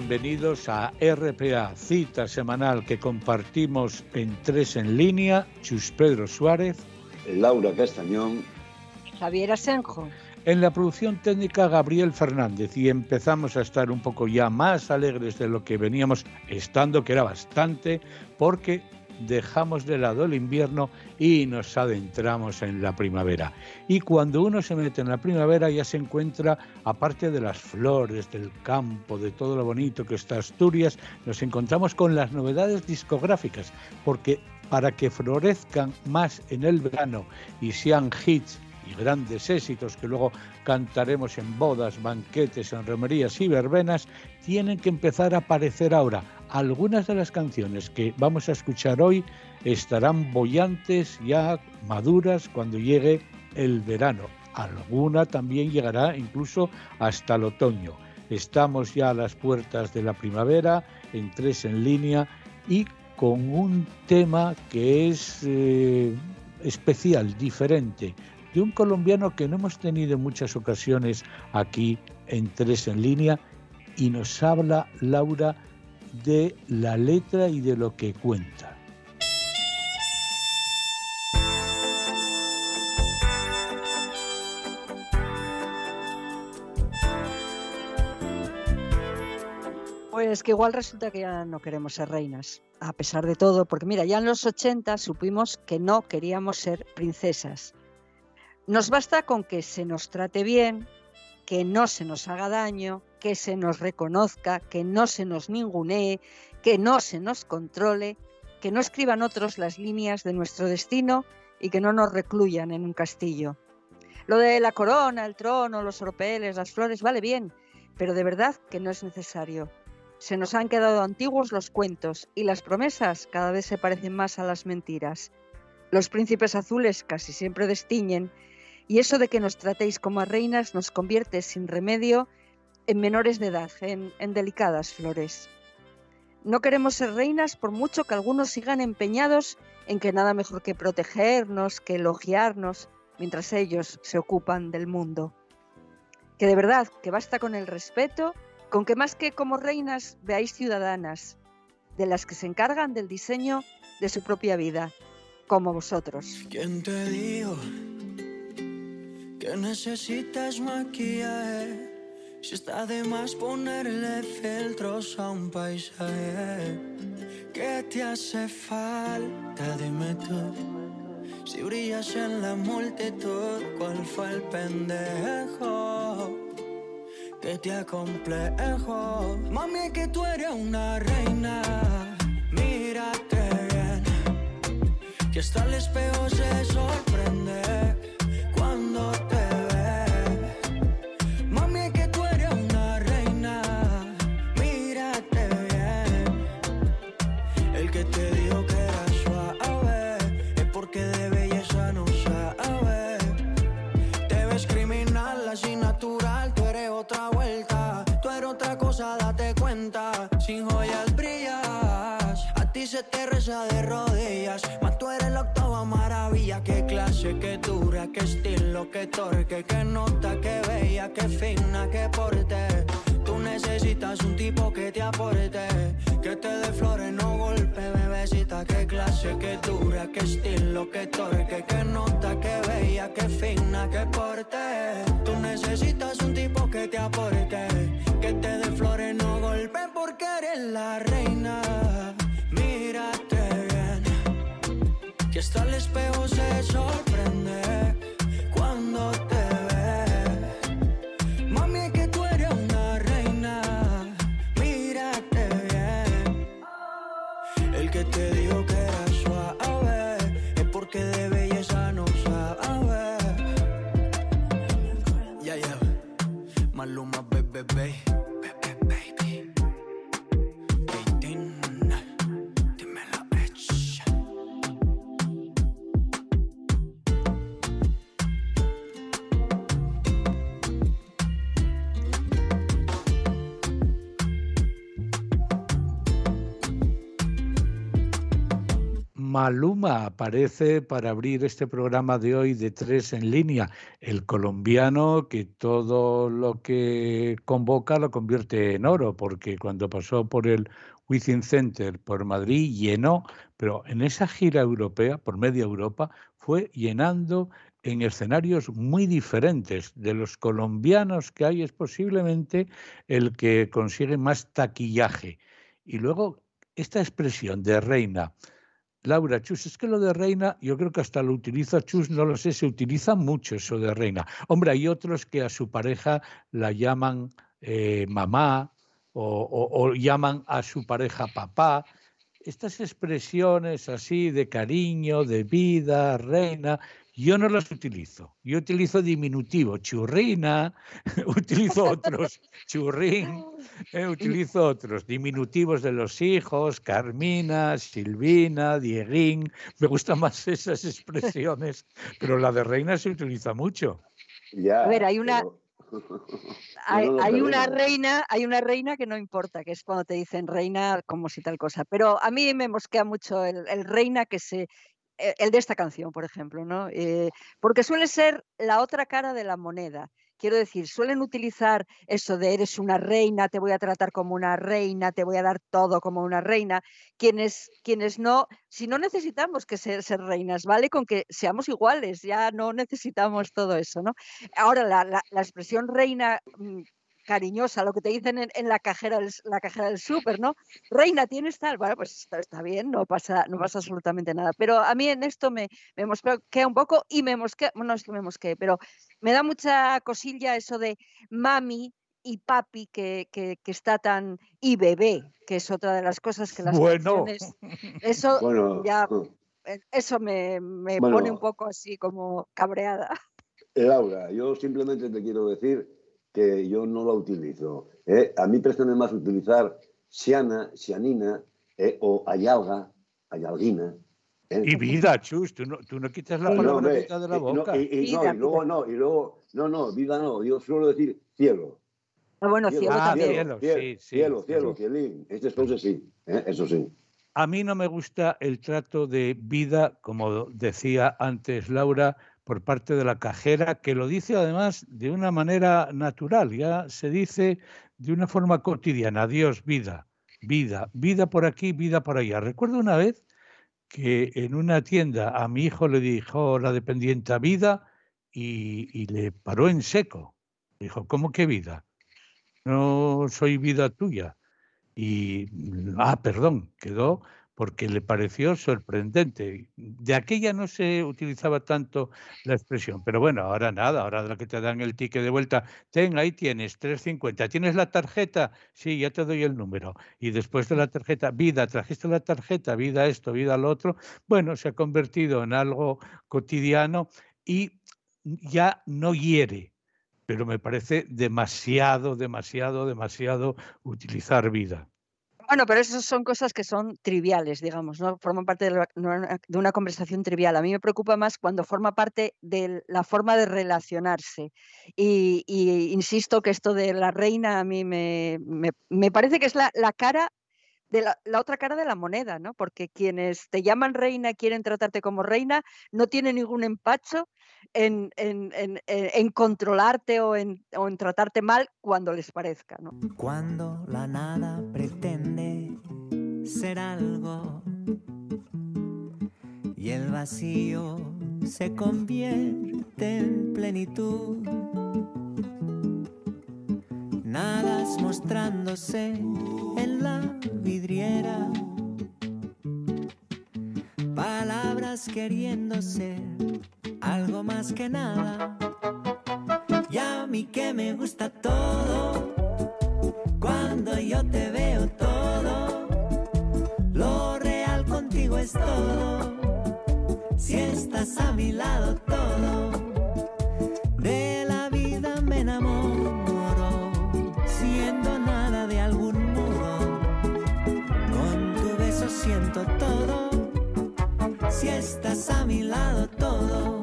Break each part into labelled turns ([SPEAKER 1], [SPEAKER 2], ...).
[SPEAKER 1] bienvenidos a RPA, cita semanal que compartimos en tres en línea, Chus Pedro Suárez,
[SPEAKER 2] Laura Castañón,
[SPEAKER 3] Javier Asenjo.
[SPEAKER 1] En la producción técnica Gabriel Fernández. Y empezamos a estar un poco ya más alegres de lo que veníamos estando, que era bastante, porque dejamos de lado el invierno y nos adentramos en la primavera. Y cuando uno se mete en la primavera ya se encuentra, aparte de las flores, del campo, de todo lo bonito que está Asturias, nos encontramos con las novedades discográficas, porque para que florezcan más en el verano y sean hits y grandes éxitos que luego cantaremos en bodas, banquetes, en romerías y verbenas, tienen que empezar a aparecer ahora. Algunas de las canciones que vamos a escuchar hoy estarán bollantes, ya maduras, cuando llegue el verano. Alguna también llegará incluso hasta el otoño. Estamos ya a las puertas de la primavera, en tres en línea y con un tema que es eh, especial, diferente, de un colombiano que no hemos tenido en muchas ocasiones aquí en Tres en línea y nos habla Laura de la letra y de lo que cuenta.
[SPEAKER 3] Pues que igual resulta que ya no queremos ser reinas, a pesar de todo, porque mira, ya en los 80 supimos que no queríamos ser princesas, nos basta con que se nos trate bien, que no se nos haga daño, que se nos reconozca, que no se nos ningunee, que no se nos controle, que no escriban otros las líneas de nuestro destino y que no nos recluyan en un castillo. Lo de la corona, el trono, los oropeles, las flores, vale bien, pero de verdad que no es necesario. Se nos han quedado antiguos los cuentos y las promesas cada vez se parecen más a las mentiras. Los príncipes azules casi siempre destiñen y eso de que nos tratéis como a reinas nos convierte sin remedio en menores de edad, en, delicadas flores. No queremos ser reinas por mucho que algunos sigan empeñados en que nada mejor que protegernos, que elogiarnos, mientras ellos se ocupan del mundo. Que de verdad, que basta con el respeto, con que más que como reinas veáis ciudadanas, de las que se encargan del diseño de su propia vida, como vosotros.
[SPEAKER 4] ¿Quién te que necesitas. Si está de más ponerle filtros a un paisaje. ¿Qué te hace falta? Dime tú. Si brillas en la multitud, ¿cuál fue el pendejo? Que te acomplejo. Mami, que tú eres una reina. Mírate bien. Que hasta el espejo se sorprende
[SPEAKER 5] te reza de rodillas. Más tú eres la octava maravilla. Qué clase, qué dura, qué estilo, qué torque, qué nota, qué bella, qué fina, qué porte. Tú necesitas un tipo que te aporte, que te dé flores, no golpe, bebecita. Qué clase, qué dura, qué estilo, qué torque, qué nota, qué bella, qué fina, qué porte. Tú necesitas un tipo que te aporte, que te dé flores, no golpe, porque eres la reina hasta el espejo se sorprende cuando te ve. Maluma
[SPEAKER 1] aparece para abrir este programa de hoy de tres en línea. El colombiano que todo lo que convoca lo convierte en oro, porque cuando pasó por el Within Center por Madrid llenó, pero en esa gira europea, por media Europa, fue llenando en escenarios muy diferentes. De los colombianos que hay es posiblemente el que consigue más taquillaje. Y luego esta expresión de reina, Laura Chus, es que lo de reina, yo creo que hasta lo utiliza Chus, no lo sé, se utiliza mucho eso de reina. Hombre, hay otros que a su pareja la llaman eh, mamá o, llaman a su pareja papá. Estas expresiones así de cariño, de vida, reina, yo no las utilizo. Yo utilizo diminutivo, churrina, utilizo otros, churrín, eh, utilizo otros, diminutivos de los hijos, Carmina, Silvina, Dieguín. Me gustan más esas expresiones, pero la de reina se utiliza mucho.
[SPEAKER 3] a ver, hay una, hay, una reina, hay una reina que no importa, que es cuando te dicen reina como si tal cosa. Pero a mí me mosquea mucho el, el reina que se, el de esta canción, por ejemplo, ¿no? Eh, porque suele ser la otra cara de la moneda. Quiero decir, suelen utilizar eso de eres una reina, te voy a tratar como una reina, te voy a dar todo como una reina. Quienes, quienes no, si no necesitamos que ser, ser reinas, ¿vale? Con que seamos iguales, ya no necesitamos todo eso, ¿no? Ahora, la, la expresión reina mm, cariñosa, lo que te dicen en, la cajera del, la cajera del súper, ¿no? Reina, ¿tienes tal? Bueno, pues está, bien, no pasa, no pasa absolutamente nada. Pero a mí en esto me, me mosquea un poco y me mosquea, bueno, no es que me mosquee, pero me da mucha cosilla eso de mami y papi que, que, está tan... y bebé, que es otra de las cosas que las
[SPEAKER 1] bueno.
[SPEAKER 3] Eso ya... Eh, eso me, me pone un poco así como cabreada.
[SPEAKER 2] Laura, yo simplemente te quiero decir que yo no la utilizo. ¿eh? A mí préstame más utilizar Siana, Sianina eh, o Ayalga, Ayalguina.
[SPEAKER 1] ¿eh? Y vida, Chus, tú no, tú no quitas la palabra de la boca.
[SPEAKER 2] y, y, no, y luego no, y luego, no, no, vida no, yo suelo decir cielo.
[SPEAKER 3] Ah, bueno, cielo,
[SPEAKER 1] ah,
[SPEAKER 3] cielo,
[SPEAKER 1] cielo, sí, sí,
[SPEAKER 2] cielo, cielo, cielín. Estas cosas sí, eso sí.
[SPEAKER 1] A mí no me gusta el trato de vida, como decía antes Laura, por parte de la cajera, que lo dice además de una manera natural, ya se dice de una forma cotidiana, Dios, vida, vida, vida por aquí, vida por allá. Recuerdo una vez que en una tienda a mi hijo le dijo la dependiente vida y, le paró en seco. Dijo, ¿cómo que vida? No soy vida tuya. Y, ah, perdón, quedó porque le pareció sorprendente. De aquella no se utilizaba tanto la expresión, pero bueno, ahora nada, ahora la que te dan el ticket de vuelta, ten, ahí tienes, 350, ¿tienes la tarjeta? Sí, ya te doy el número. Y después de la tarjeta, vida, trajiste la tarjeta, vida esto, vida lo otro, bueno, se ha convertido en algo cotidiano y ya no hiere, pero me parece demasiado, demasiado, demasiado utilizar vida.
[SPEAKER 3] Bueno, pero esas son cosas que son triviales, digamos, no forman parte de, una conversación trivial. A mí me preocupa más cuando forma parte de la forma de relacionarse. Y, insisto que esto de la reina a mí me, parece que es la, cara de la, otra cara de la moneda, ¿no? Porque quienes te llaman reina, quieren tratarte como reina, no tienen ningún empacho en, controlarte o en, tratarte mal cuando les parezca. ¿no?
[SPEAKER 6] Cuando la nada pretende ser algo y el vacío se convierte en plenitud. Nadas mostrándose en la vidriera, palabras queriendo ser algo más que nada. Y a mí que me gusta todo, cuando yo te veo todo, lo real contigo es todo, si estás a mi lado todo, si estás a mi lado todo.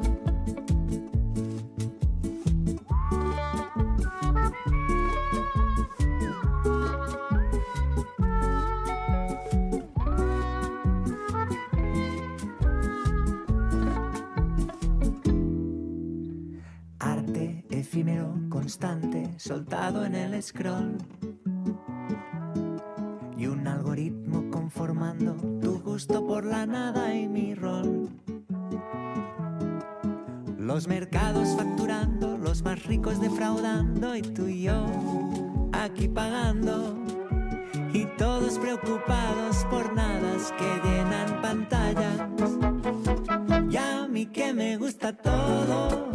[SPEAKER 6] Arte efímero, constante, soltado en el scroll. Y un algoritmo conformando tu gusto por la nada Los mercados facturando, los más ricos defraudando y tú y yo aquí pagando. Y todos preocupados por nada que llenan pantallas. Y a mí que me gusta todo,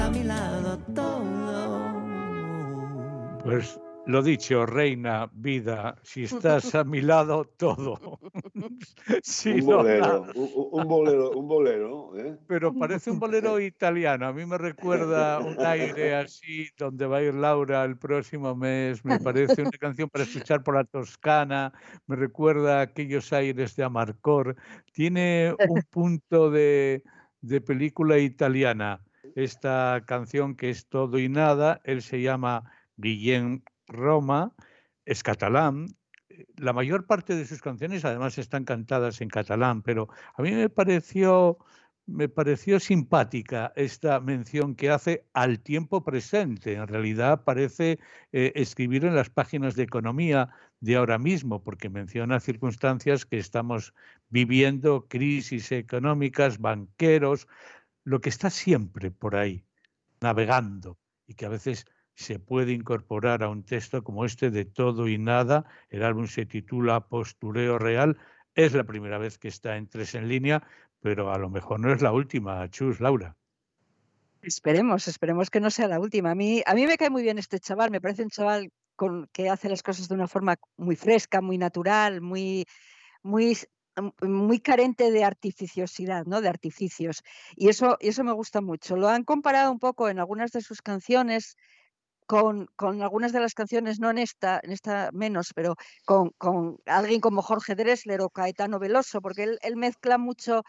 [SPEAKER 6] a mi lado todo.
[SPEAKER 1] Pues lo dicho, reina, vida, si estás a mi lado, todo. Si
[SPEAKER 2] un
[SPEAKER 1] no,
[SPEAKER 2] bolero,
[SPEAKER 1] nada.
[SPEAKER 2] un, bolero, un bolero, ¿eh?
[SPEAKER 1] Pero parece un bolero italiano. A mí me recuerda un aire así, donde va a ir Laura el próximo mes. Me parece una canción para escuchar por la Toscana. Me recuerda aquellos aires de Amarcor. Tiene un punto de, de película italiana. Esta canción que es todo y nada. Él se llama Guillem Roma, es catalán. La mayor parte de sus canciones además están cantadas en catalán, pero a mí me pareció me pareció simpática esta mención que hace al tiempo presente. En realidad parece eh, escribir en las páginas de economía de ahora mismo, porque menciona circunstancias que estamos viviendo, crisis económicas, banqueros, lo que está siempre por ahí, navegando, y que a veces se puede incorporar a un texto como este de todo y nada. El álbum se titula Postureo Real. Es la primera vez que está en tres en línea, pero a lo mejor no es la última, Chus, Laura.
[SPEAKER 3] Esperemos, esperemos que no sea la última. A mí, a mí me cae muy bien este chaval, me parece un chaval con, que hace las cosas de una forma muy fresca, muy natural, muy, muy, muy carente de artificiosidad, ¿no? De artificios. Y eso, y eso me gusta mucho. Lo han comparado un poco en algunas de sus canciones con, con algunas de las canciones, no en esta, en esta menos, pero con, con alguien como Jorge Dressler o Caetano Veloso, porque él, él mezcla mucho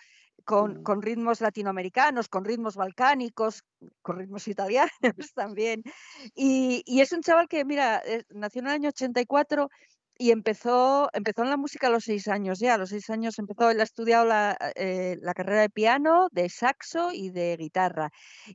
[SPEAKER 3] con,
[SPEAKER 2] Mm.
[SPEAKER 3] con ritmos latinoamericanos, con ritmos balcánicos, con ritmos italianos también. Y, y es un chaval que, mira, eh, nació en el año 84 y empezó, empezó en la música a los seis años ya. A los seis años empezó, él ha estudiado la, eh, carrera de piano, de saxo y de guitarra.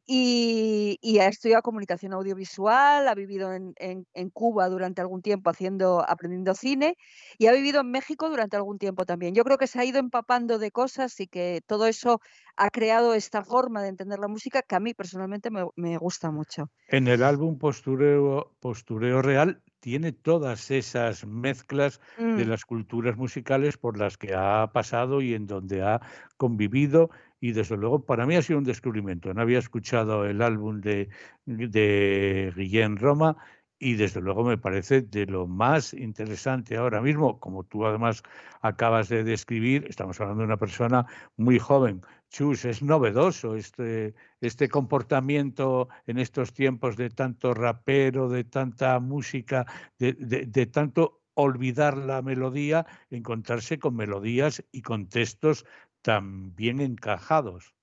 [SPEAKER 3] Y, y ha estudiado comunicación audiovisual, ha vivido en, en- en Cuba durante algún tiempo haciendo, aprendiendo cine y ha vivido en México durante algún tiempo también. Yo creo que se ha ido empapando de cosas y que todo eso ha creado esta forma de entender la música que a mí personalmente me, me gusta mucho.
[SPEAKER 1] En el álbum Postureo, Postureo Real tiene todas esas mezclas de
[SPEAKER 3] Mm.
[SPEAKER 1] las culturas musicales por las que ha pasado y en donde ha convivido. Y desde luego, para mí ha sido un descubrimiento. No había escuchado el álbum de, de Guillén Roma y desde luego me parece de lo más interesante ahora mismo, como tú además acabas de describir, estamos hablando de una persona muy joven. Chus, es novedoso este, este comportamiento en estos tiempos de tanto rapero, de tanta música, de, de- de tanto olvidar la melodía, encontrarse con melodías y con textos tan bien encajados.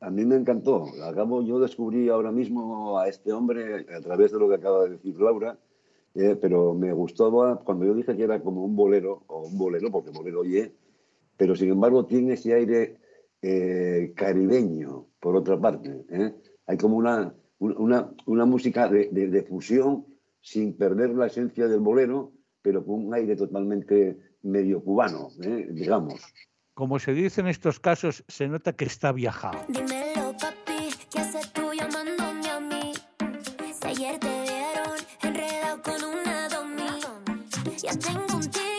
[SPEAKER 2] A mí me encantó. Acabo, yo descubrí ahora mismo a este hombre a través de lo que acaba de decir Laura, eh, pero me gustó cuando yo dije que era como un bolero, o un bolero, porque bolero oye, pero sin embargo tiene ese aire eh, caribeño, por otra parte. ¿eh? Hay como una, una, una música de, de- fusión sin perder la esencia del bolero, pero con un aire totalmente medio cubano, digamos.
[SPEAKER 1] Como se dice en estos casos, se nota que está viajado.
[SPEAKER 7] Dímelo, papi, ¿qué haces tú llamándome a mí? Si ayer te vieron enredado con una domi. Ya tengo un tigre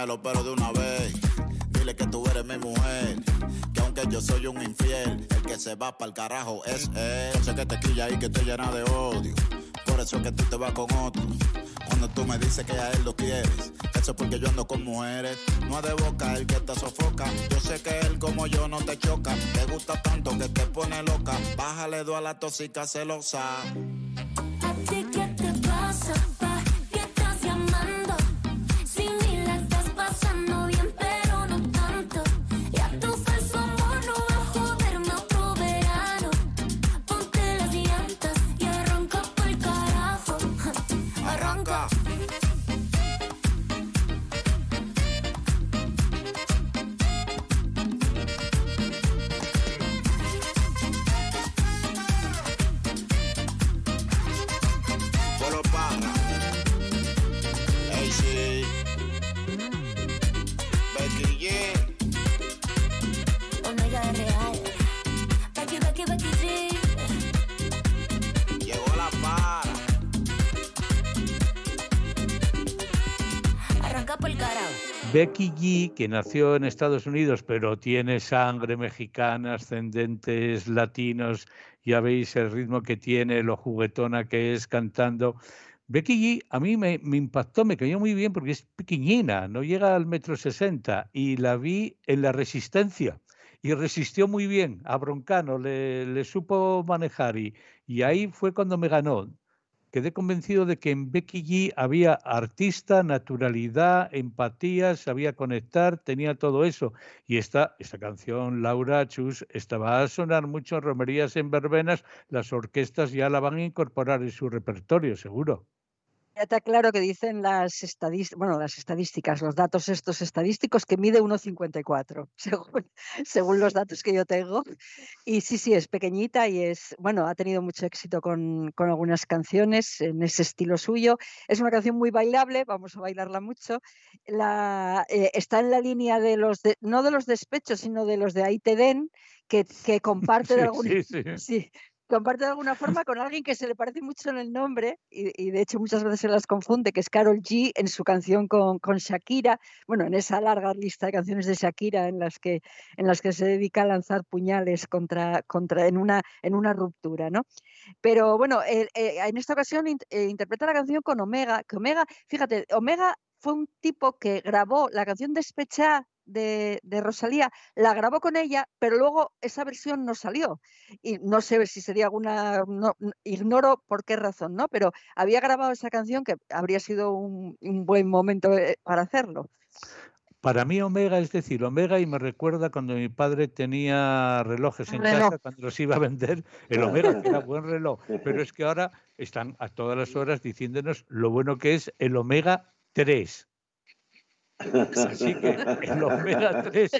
[SPEAKER 7] de lo que
[SPEAKER 8] muévemelo, pero de una vez. Dile que tú eres mi mujer. Que aunque yo soy un infiel, el que se va para el carajo es él. Yo sé que te quilla y que te llena de odio. Por eso es que tú te vas con otro. Cuando tú me dices que a él lo quieres, eso es porque yo ando con mujeres. No es de boca el que te sofoca. Yo sé que él como yo no te choca. Te gusta tanto que te pone loca. Bájale dos a la tóxica celosa. Becky G,
[SPEAKER 1] que nació en Estados Unidos, pero tiene sangre mexicana, ascendentes latinos, ya veis el ritmo que tiene, lo juguetona que es cantando. Becky G a mí me, me impactó, me cayó muy bien porque es pequeñina, no llega al metro sesenta y la vi en la resistencia y resistió muy bien a Broncano, le, le supo manejar y, y ahí fue cuando me ganó. Quedé convencido de que en Becky G había artista, naturalidad, empatía, sabía conectar, tenía todo eso. Y esta, esta canción, Laura Chus, esta va a sonar mucho en romerías, en verbenas, las orquestas ya la van a incorporar en su repertorio, seguro.
[SPEAKER 3] Ya está claro que dicen las estadísticas, bueno, las estadísticas, los datos estos estadísticos que mide 1,54, según, según los datos que yo tengo. Y sí, sí, es pequeñita y es, bueno, ha tenido mucho éxito con, con algunas canciones en ese estilo suyo. Es una canción muy bailable, vamos a bailarla mucho. La, eh, está en la línea de los, de, no de los despechos, sino de los de Ahí te den, que, que comparte de
[SPEAKER 1] Sí,
[SPEAKER 3] alguna
[SPEAKER 1] sí, sí.
[SPEAKER 3] Sí, comparte de alguna forma con alguien que se le parece mucho en el nombre y, y de hecho muchas veces se las confunde, que es Carol G en su canción con, con Shakira, bueno, en esa larga lista de canciones de Shakira en las que, en las que se dedica a lanzar puñales contra, contra en, una, en una ruptura, ¿no? Pero bueno, eh, eh, en esta ocasión eh, interpreta la canción con Omega, que Omega, fíjate, Omega fue un tipo que grabó la canción Despechá de, de Rosalía, la grabó con ella, pero luego esa versión no salió. Y no sé si sería alguna, no- ignoro por qué razón, ¿no? Pero había grabado esa canción que habría sido un, un buen momento eh, para hacerlo.
[SPEAKER 1] Para mí Omega, es decir, Omega y me recuerda cuando mi padre tenía relojes en
[SPEAKER 3] Reloj.
[SPEAKER 1] casa, cuando los iba a vender, el Omega, que era buen reloj, pero es que ahora están a todas las horas diciéndonos lo bueno que es el Omega 3. Así que el Omega 3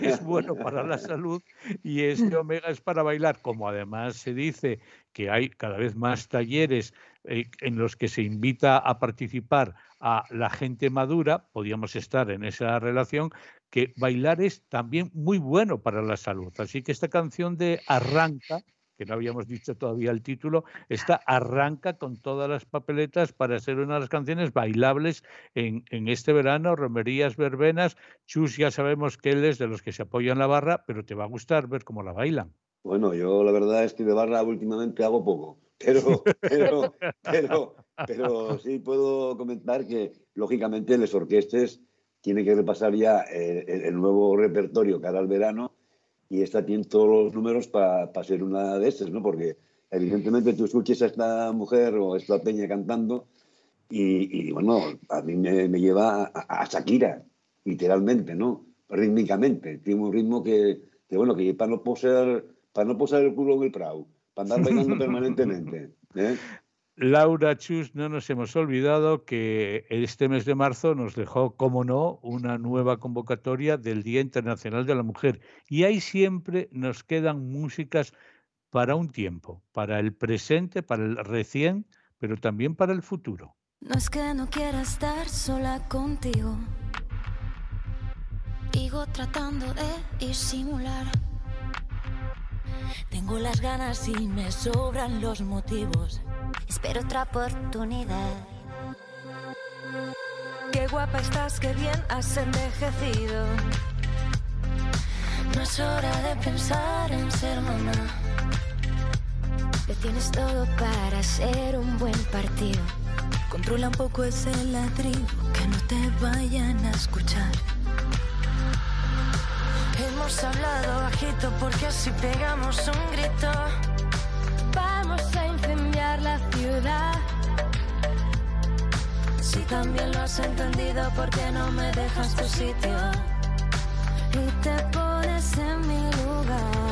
[SPEAKER 1] es bueno para la salud y este Omega es para bailar, como además se dice que hay cada vez más talleres eh, en los que se invita a participar a la gente madura, podríamos estar en esa relación, que bailar es también muy bueno para la salud. Así que esta canción de Arranca, que no habíamos dicho todavía el título, esta arranca con todas las papeletas para ser una de las canciones bailables en, en este verano, romerías, verbenas. Chus ya sabemos que él es de los que se apoyan la barra, pero te va a gustar ver cómo la bailan.
[SPEAKER 2] Bueno, yo la verdad es que de barra últimamente hago poco, pero, pero, pero, pero sí puedo comentar que lógicamente las orquestas tienen que repasar ya el, el nuevo repertorio cara al verano y esta tiene todos los números para ser una de estas, ¿no? Porque evidentemente tú escuches a esta mujer o a esta peña cantando y, y, bueno, a mí me, me lleva a, a Shakira, literalmente, ¿no? Rítmicamente. Tiene un ritmo que, que bueno, que para no posar, para no posar el culo en el prau, para andar bailando permanentemente. ¿eh?
[SPEAKER 1] Laura Chus, no nos hemos olvidado que este mes de marzo nos dejó, como no, una nueva convocatoria del Día Internacional de la Mujer. Y ahí siempre nos quedan músicas para un tiempo, para el presente, para el recién, pero también para el futuro.
[SPEAKER 7] No es que no quiera estar sola contigo. Sigo tratando de disimular. Tengo las ganas y me sobran los motivos. Espero otra oportunidad. Qué guapa estás, qué bien has envejecido. No es hora de pensar en ser mamá. Lo tienes todo para ser un buen partido. Controla un poco ese ladrillo, que no te vayan a escuchar. Hemos hablado bajito porque si pegamos un grito, Si también lo has entendido, ¿por qué no me dejas tu sitio? Y te pones en mi lugar.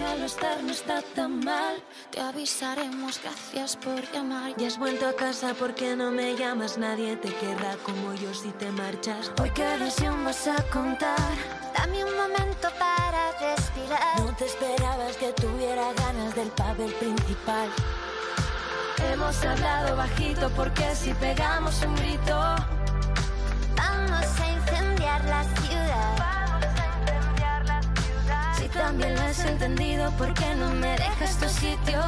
[SPEAKER 7] Déjalo estar, no está tan mal. Te avisaremos, gracias por llamar. Ya has vuelto a casa porque no me llamas. Nadie te querrá como yo si te marchas. Hoy qué versión vas a contar. Dame un momento para respirar. No te esperabas que tuviera ganas del papel principal. Hemos hablado bajito porque si pegamos un grito, vamos a incendiar la ciudad. Si también lo has entendido, ¿por qué no me dejas tu sitio?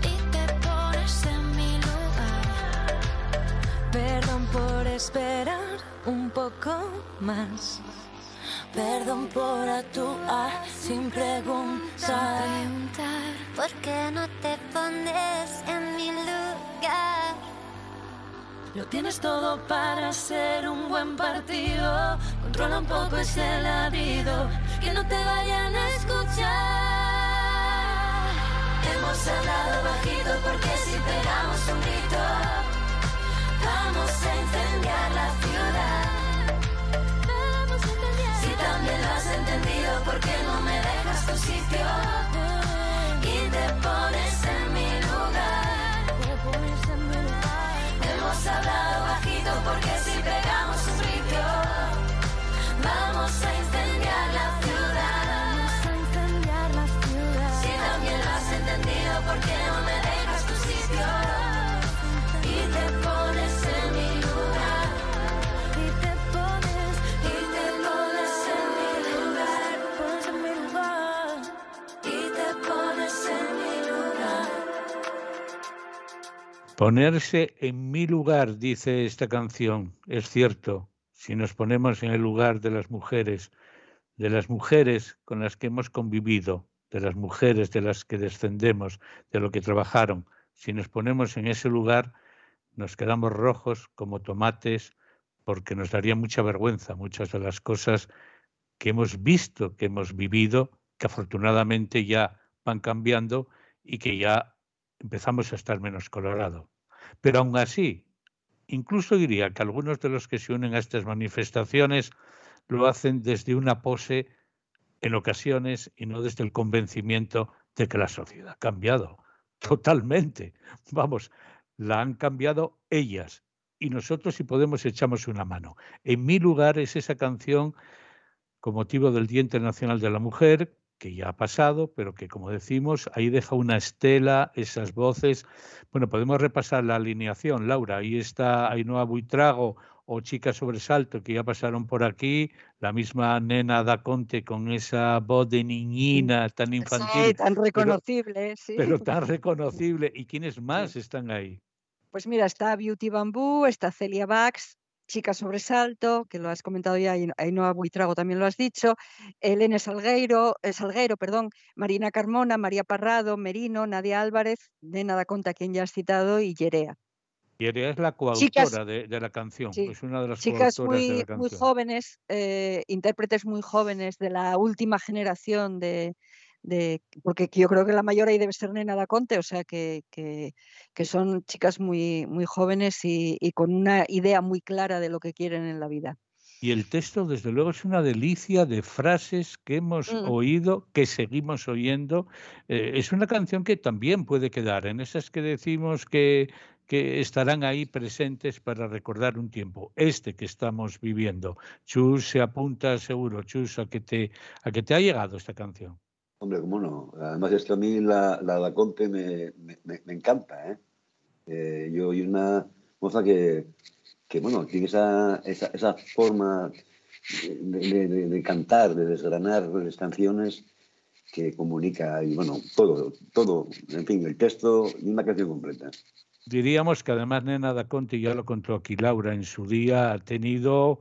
[SPEAKER 7] Y te pones en mi lugar. Perdón por esperar un poco más. Perdón por actuar sin preguntar. ¿Por qué no te pones en mi lugar? Lo tienes todo para ser un buen partido. Controla un poco ese latido. Que no te vayan a escuchar. Hemos hablado bajito porque si pegamos un grito, vamos a incendiar la ciudad. Si también lo has entendido, ¿por qué no me dejas tu sitio?
[SPEAKER 1] Ponerse en mi lugar, dice esta canción, es cierto, si nos ponemos en el lugar de las mujeres, de las mujeres con las que hemos convivido, de las mujeres de las que descendemos, de lo que trabajaron, si nos ponemos en ese lugar, nos quedamos rojos como tomates porque nos daría mucha vergüenza muchas de las cosas que hemos visto, que hemos vivido, que afortunadamente ya van cambiando y que ya empezamos a estar menos colorado. Pero aún así, incluso diría que algunos de los que se unen a estas manifestaciones lo hacen desde una pose en ocasiones y no desde el convencimiento de que la sociedad ha cambiado totalmente. Vamos, la han cambiado ellas y nosotros si podemos echamos una mano. En mi lugar es esa canción con motivo del Día Internacional de la Mujer, que ya ha pasado, pero que como decimos, ahí deja una estela, esas voces. Bueno, podemos repasar la alineación, Laura. Ahí está Ainhoa Buitrago o Chica Sobresalto, que ya pasaron por aquí, la misma Nena da Conte con esa voz de niñina tan infantil.
[SPEAKER 3] Sí, tan
[SPEAKER 1] pero-
[SPEAKER 3] reconocible, sí.
[SPEAKER 1] Pero tan reconocible. ¿Y quiénes más están ahí?
[SPEAKER 3] Pues mira, está Beauty Bambú, está Celia Bax, Chica Sobresalto, que lo has comentado ya, y Ainhoa Buitrago también lo has dicho, Elena Salgueiro, eh, Salguero, perdón, Marina Carmona, María Parrado, Merino, Nadia Álvarez, Nena da Conta, quien ya has citado, y Yerea.
[SPEAKER 1] Y ella es la
[SPEAKER 3] Chicas-
[SPEAKER 1] coautora de, de la canción,
[SPEAKER 3] sí,
[SPEAKER 1] es una de las
[SPEAKER 3] Chicas
[SPEAKER 1] coautoras de
[SPEAKER 3] muy,
[SPEAKER 1] la
[SPEAKER 3] muy
[SPEAKER 1] canción.
[SPEAKER 3] jóvenes, eh, intérpretes muy jóvenes de la última generación de, de- porque yo creo que la mayor ahí debe ser Nena da Conte, o sea que, que, que son chicas muy, muy jóvenes y, y con una idea muy clara de lo que quieren en la vida.
[SPEAKER 1] Y el texto, desde luego, es una delicia de frases que hemos
[SPEAKER 3] Mm.
[SPEAKER 1] oído, que seguimos oyendo. Eh, es una canción que también puede quedar en esas que decimos que, que estarán ahí presentes para recordar un tiempo, este que estamos viviendo. Chus se apunta seguro, Chus, a que te, a que te ha llegado esta canción.
[SPEAKER 2] Hombre, cómo no. Además es que a mí la, la Conte me, me- encanta, ¿eh? Eh, yo y una moza que, que, bueno, tiene esa, esa, esa forma de- de cantar, de desgranar las canciones que comunica y, bueno, todo, todo, en fin, el texto y una canción completa.
[SPEAKER 1] Diríamos que además Nena da Conte, ya lo contó aquí Laura en su día, ha tenido,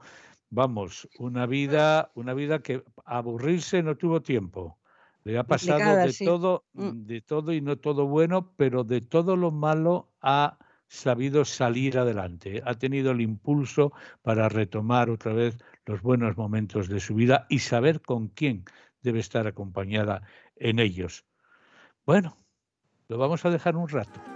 [SPEAKER 1] vamos, una vida, una vida que aburrirse no tuvo tiempo. Le ha pasado
[SPEAKER 3] Complicada,
[SPEAKER 1] de
[SPEAKER 3] sí.
[SPEAKER 1] todo,
[SPEAKER 3] Mm.
[SPEAKER 1] de todo y no todo bueno, pero de todo lo malo ha sabido salir adelante. Ha tenido el impulso para retomar otra vez los buenos momentos de su vida y saber con quién debe estar acompañada en ellos. Bueno, lo vamos a dejar un rato.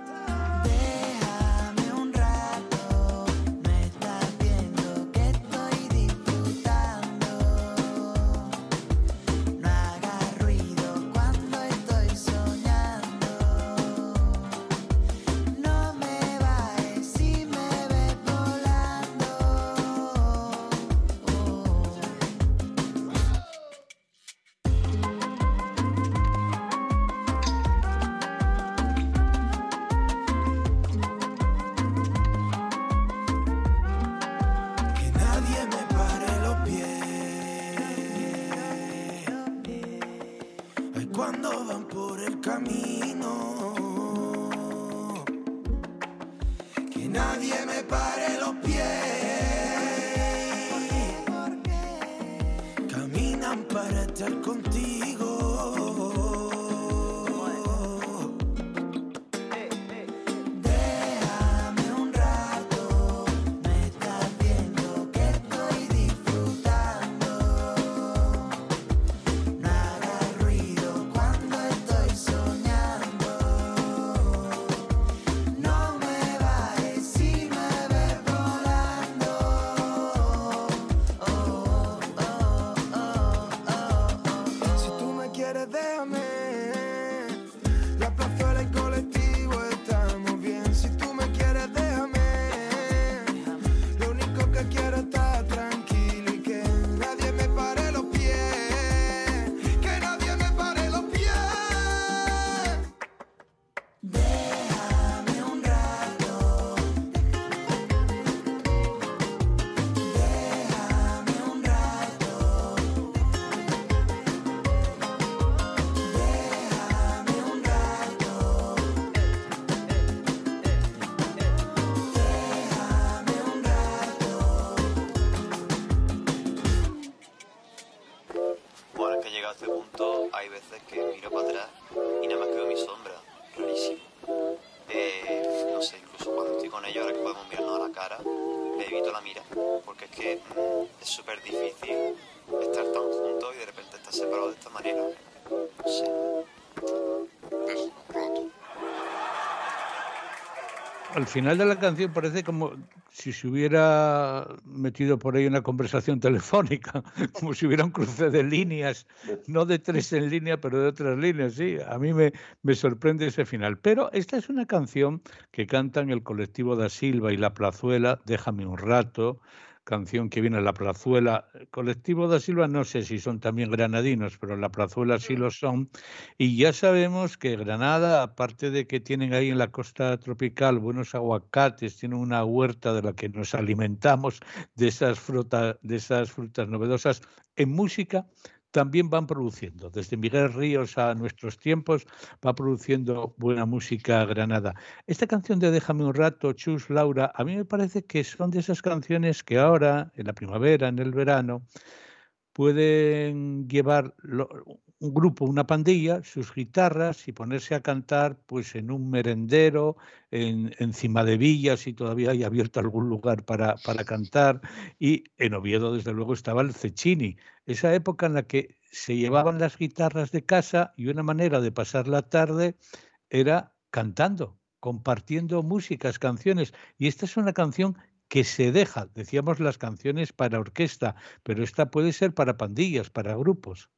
[SPEAKER 1] Al final de la canción parece como si se hubiera metido por ahí una conversación telefónica, como si hubiera un cruce de líneas, no de tres en línea, pero de otras líneas. Sí, a mí me, me sorprende ese final. Pero esta es una canción que cantan el colectivo da Silva y La Plazuela, Déjame un rato, canción que viene a La Plazuela. El colectivo da Silva no sé si son también granadinos, pero La Plazuela sí lo son. Y ya sabemos que Granada, aparte de que tienen ahí en la costa tropical buenos aguacates, tienen una huerta de la que nos alimentamos de esas, fruta- de esas frutas novedosas, en música también van produciendo. Desde Miguel Ríos a nuestros tiempos va produciendo buena música Granada. Esta canción de Déjame un rato, Chus, Laura, a mí me parece que son de esas canciones que ahora, en la primavera, en el verano, pueden llevar lo- un grupo, una pandilla, sus guitarras y ponerse a cantar pues en un merendero, en, encima de villas y todavía hay abierto algún lugar para, para cantar. Y en Oviedo, desde luego, estaba el Cecchini, esa época en la que se llevaban las guitarras de casa y una manera de pasar la tarde era cantando, compartiendo músicas, canciones. Y esta es una canción que se deja, decíamos las canciones para orquesta, pero esta puede ser para pandillas, para grupos.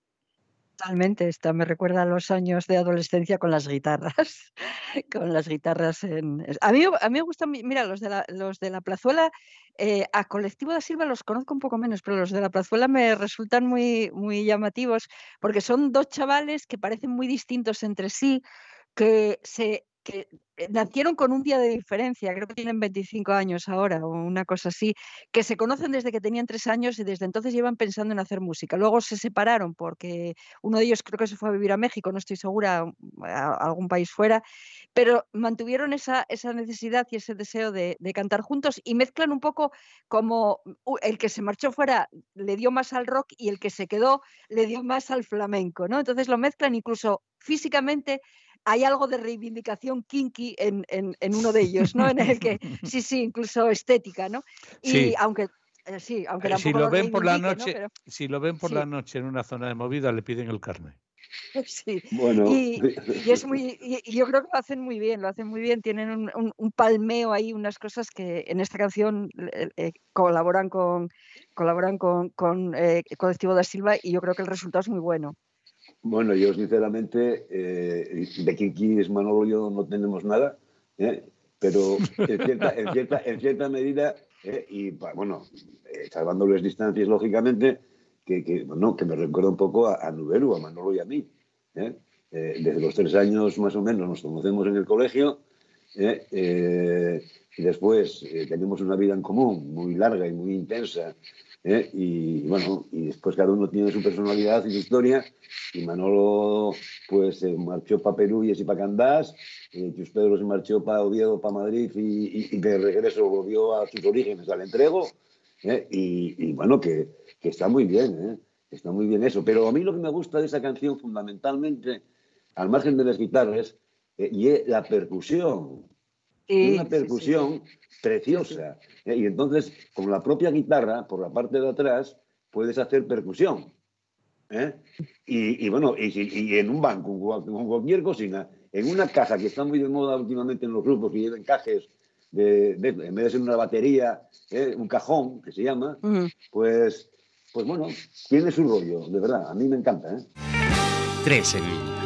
[SPEAKER 3] Totalmente, esta me recuerda a los años de adolescencia con las guitarras, con las guitarras en... A mí, a mí me gustan, mira, los de la, los de la plazuela, eh, a Colectivo da Silva los conozco un poco menos, pero los de la plazuela me resultan muy, muy llamativos porque son dos chavales que parecen muy distintos entre sí, que se que eh, nacieron con un día de diferencia, creo que tienen 25 años ahora o una cosa así, que se conocen desde que tenían tres años y desde entonces llevan pensando en hacer música. Luego se separaron porque uno de ellos creo que se fue a vivir a México, no estoy segura, a algún país fuera, pero mantuvieron esa, esa necesidad y ese deseo de, de cantar juntos y mezclan un poco como el que se marchó fuera le dio más al rock y el que se quedó le dio más al flamenco, ¿no? Entonces lo mezclan incluso físicamente hay algo de reivindicación kinky en, en, uno de ellos, ¿no? En el que, sí, sí, incluso estética, ¿no? Y aunque eh, sí, aunque
[SPEAKER 1] eh, si lo ven por la noche, si lo ven por la noche en una zona de movida, le piden el carne.
[SPEAKER 3] Sí. Bueno. Y, es muy, y yo creo que lo hacen muy bien, lo hacen muy bien. Tienen un, un, palmeo ahí, unas cosas que en esta canción eh, colaboran con colaboran con, con Colectivo da Silva y yo creo que el resultado es muy bueno.
[SPEAKER 2] Bueno, yo sinceramente, eh, de es Manolo yo no tenemos nada, ¿eh? pero en cierta, en cierta, en cierta medida, ¿eh? y bueno, salvándoles distancias lógicamente, que, que, bueno, que me recuerda un poco a, a Nuberu, a Manolo y a mí. desde los tres años más o menos nos conocemos en el colegio y después tenemos una vida en común muy larga y muy intensa ¿eh? y bueno, y después cada uno tiene su personalidad y su historia, y Manolo pues se marchó para Perú y así para Candás, y Chus Pedro se marchó para Oviedo, para Madrid, y, de regreso volvió a sus orígenes, al entrego, ¿eh? y, bueno, que, que, está muy bien, ¿eh? está muy bien eso, pero a mí lo que me gusta de esa canción fundamentalmente, al margen de las guitarras, y es la percusión, una percusión preciosa. ¿eh? Y entonces, con la propia guitarra, por la parte de atrás, puedes hacer percusión. ¿eh? Y, bueno, y, en un banco, con cualquier cocina, en una caja que está muy de moda últimamente en los grupos que llevan cajes, de, en vez de ser una batería, ¿eh? un cajón, que se llama, pues, pues bueno, tiene su rollo, de verdad, a mí me encanta.
[SPEAKER 9] Tres en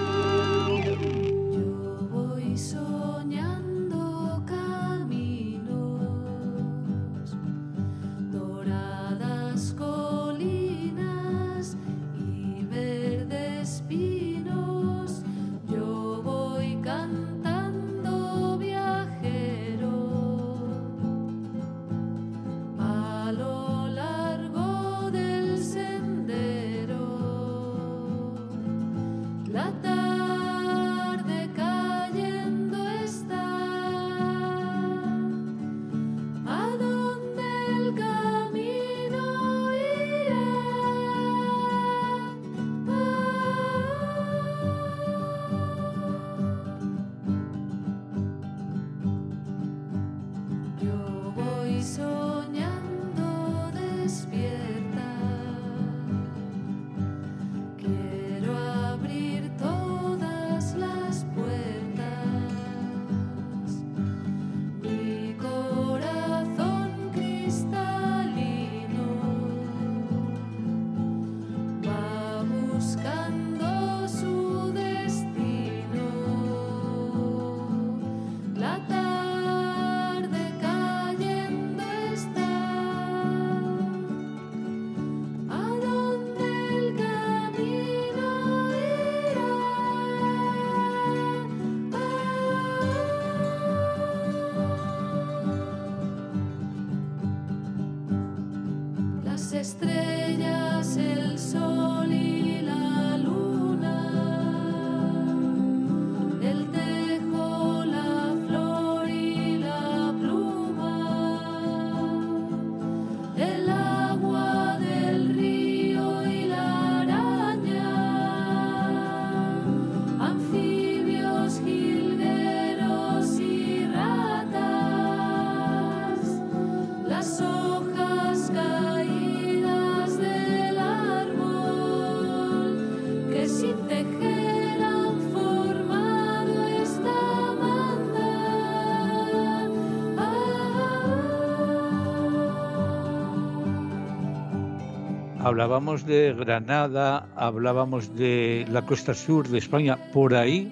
[SPEAKER 1] hablábamos de Granada, hablábamos de la costa sur de España, por ahí,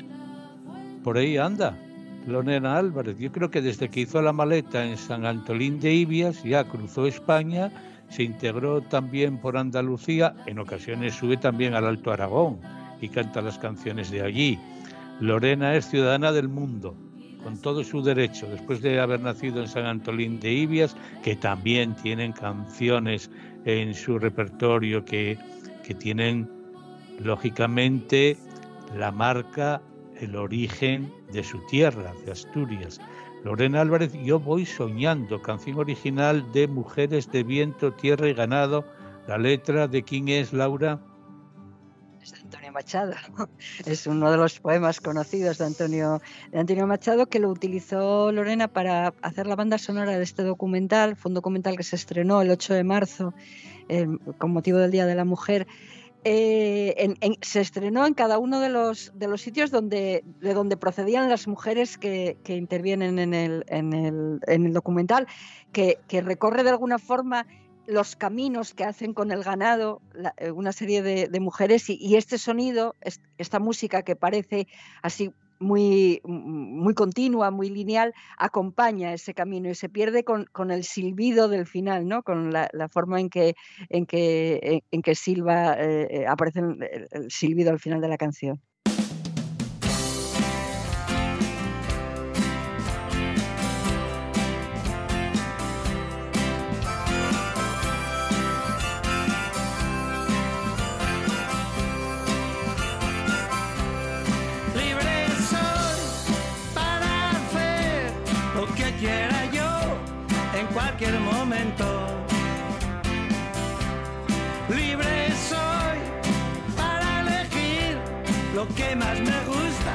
[SPEAKER 1] por ahí anda. Lorena Álvarez, yo creo que desde que hizo la maleta en San Antolín de Ibias ya cruzó España, se integró también por Andalucía, en ocasiones sube también al Alto Aragón y canta las canciones de allí. Lorena es ciudadana del mundo, con todo su derecho, después de haber nacido en San Antolín de Ibias, que también tienen canciones en su repertorio que, que tienen, lógicamente, la marca, el origen de su tierra, de Asturias. Lorena Álvarez, Yo voy soñando, canción original de Mujeres de Viento, Tierra y Ganado. La letra de quién es, Laura?
[SPEAKER 3] Es Antonio Machado. Es uno de los poemas conocidos de Antonio, de Antonio Machado que lo utilizó Lorena para hacer la banda sonora de este documental. Fue un documental que se estrenó el 8 de marzo eh, con motivo del Día de la Mujer eh, se estrenó en cada uno de los, de los sitios donde, de donde procedían las mujeres que, intervienen en el, en el, documental, que, recorre de alguna forma los caminos que hacen con el ganado eh, una serie de, mujeres y, este sonido, esta música que parece así muy, muy continua, muy lineal, acompaña ese camino y se pierde con, el silbido del final, ¿no? con la, forma en que, en que, en, que silba, eh, eh, aparece el silbido al final de la canción.
[SPEAKER 5] Que más me gusta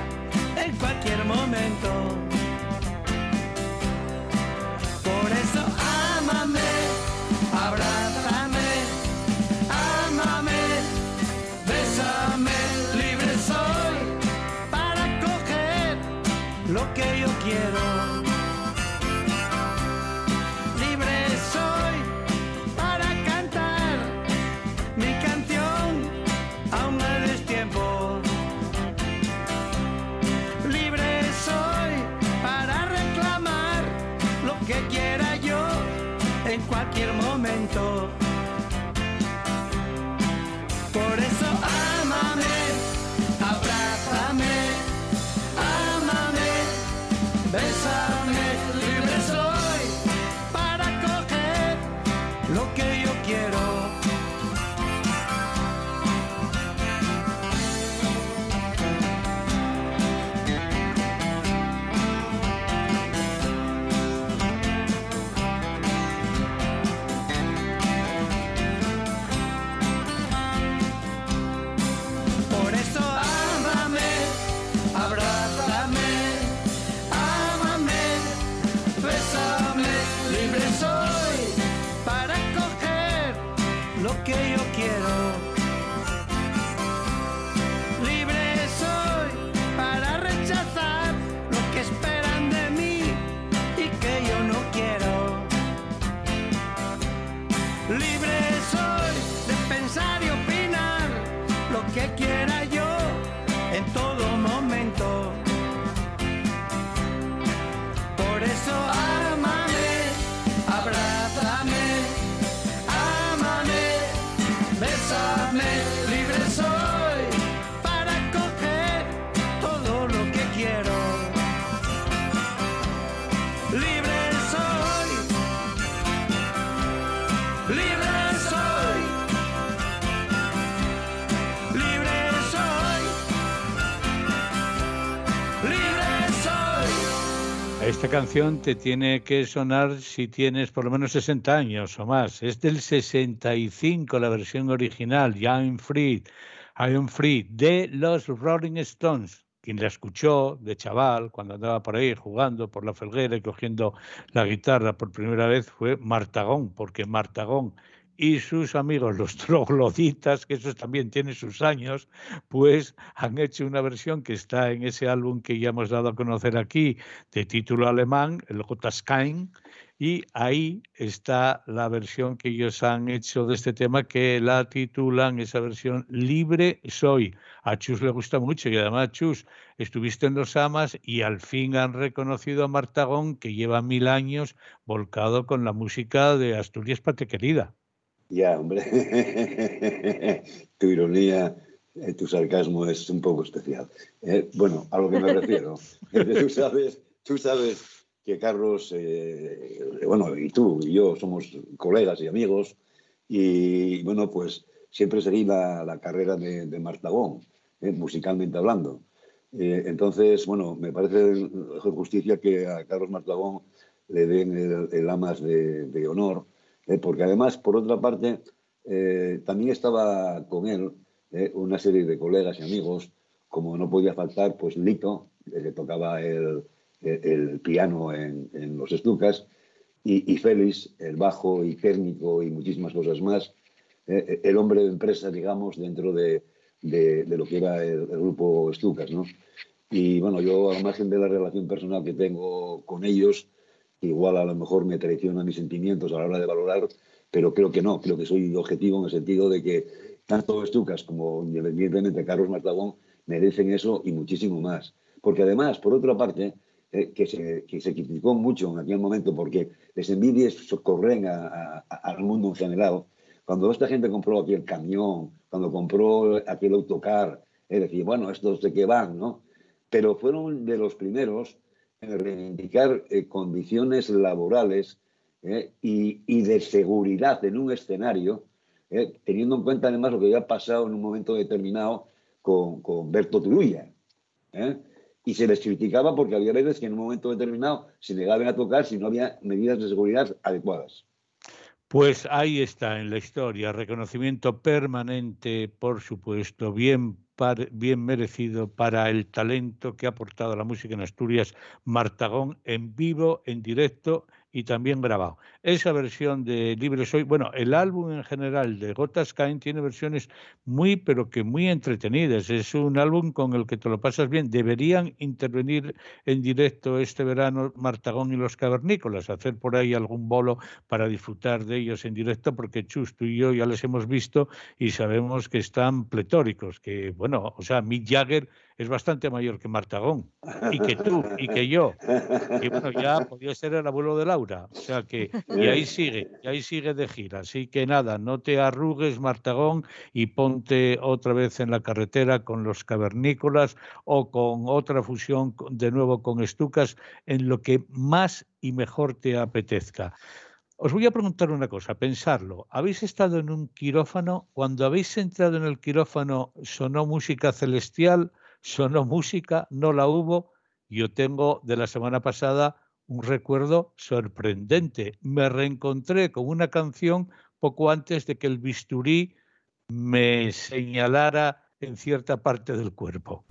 [SPEAKER 5] en cualquier momento. Por eso ámame, abrázame, ámame, bésame, libre soy para coger lo que yo quiero.
[SPEAKER 1] Esta canción te tiene que sonar si tienes por lo menos 60 años o más. Es del 65 la versión original, I'm Free, I'm Free, de los Rolling Stones. Quien la escuchó de chaval, cuando andaba por ahí jugando por la felguera y cogiendo la guitarra por primera vez, fue Martagón, porque Martagón y sus amigos los trogloditas, que eso también tiene sus años, pues han hecho una versión que está en ese álbum que ya hemos dado a conocer aquí, de título alemán, el. Skyne, y ahí está la versión que ellos han hecho de este tema que la titulan esa versión Libre Soy. A Chus le gusta mucho y además Chus, estuviste en los Amas y al fin han reconocido a Martagón que lleva mil años volcado con la música de Asturias Pate Querida.
[SPEAKER 2] Ya, hombre, tu ironía, eh, tu sarcasmo es un poco especial. Eh, bueno, a lo que me refiero, tú sabes, tú sabes que Carlos, eh, bueno, y tú y yo somos colegas y amigos, y bueno, pues siempre seguí la, la carrera de, de Martagón, eh, musicalmente hablando. Entonces, bueno, me parece justicia que a Carlos Martagón le den el, amas de, de honor, porque además, por otra parte, también estaba con él una serie de colegas y amigos, como no podía faltar, pues Lito, que tocaba el el piano en, los estucas, y, Félix, el bajo y técnico y muchísimas cosas más, eh, eh, el hombre de empresa, digamos, dentro de, lo que era el, grupo Estucas, ¿no? Y bueno, yo, al margen de la relación personal que tengo con ellos, igual a lo mejor me traiciona mis sentimientos a la hora de valorar, pero creo que no, creo que soy objetivo en el sentido de que tanto Estucas como independientemente Carlos Martagón merecen eso y muchísimo más. Porque además, por otra parte, eh, que, se, que, se, criticó mucho en aquel momento porque les envidias socorren al mundo en general. Cuando esta gente compró aquel camión, cuando compró aquel autocar, es decir, bueno, estos de qué van, ¿no? Pero fueron de los primeros reivindicar eh, condiciones laborales eh, y, y, de seguridad en un escenario, teniendo en cuenta además lo que había pasado en un momento determinado con, con Berto Turulla. ¿eh? y se les criticaba porque había veces que en un momento determinado se negaban a tocar si no había medidas de seguridad adecuadas.
[SPEAKER 1] Pues ahí está en la historia, reconocimiento permanente, por supuesto, bien, bien merecido para el talento que ha aportado la música en Asturias, Martagón en vivo, en directo y también grabado. Esa versión de Libre Soy, bueno, el álbum en general de Gotas Caen tiene versiones muy, pero que muy entretenidas. Es un álbum con el que te lo pasas bien. Deberían intervenir en directo este verano Martagón y los Cavernícolas, hacer por ahí algún bolo para disfrutar de ellos en directo, porque Chus, tú y yo ya les hemos visto y sabemos que están pletóricos, que, bueno, o sea, Mick Jagger es bastante mayor que Martagón, y que tú, y que yo. Y bueno, ya podía ser el abuelo de Laura. O sea que, y ahí sigue, y ahí sigue de gira. Así que nada, no te arrugues, Martagón, y ponte otra vez en la carretera con los cavernícolas o con otra fusión de nuevo con Estucas, en lo que más y mejor te apetezca. Os voy a preguntar una cosa, pensarlo. ¿Habéis estado en un quirófano? Cuando habéis entrado en el quirófano, ¿sonó música celestial? Sonó música, no la hubo. Yo tengo de la semana pasada un recuerdo sorprendente. Me reencontré con una canción poco antes de que el bisturí me señalara en cierta parte del cuerpo.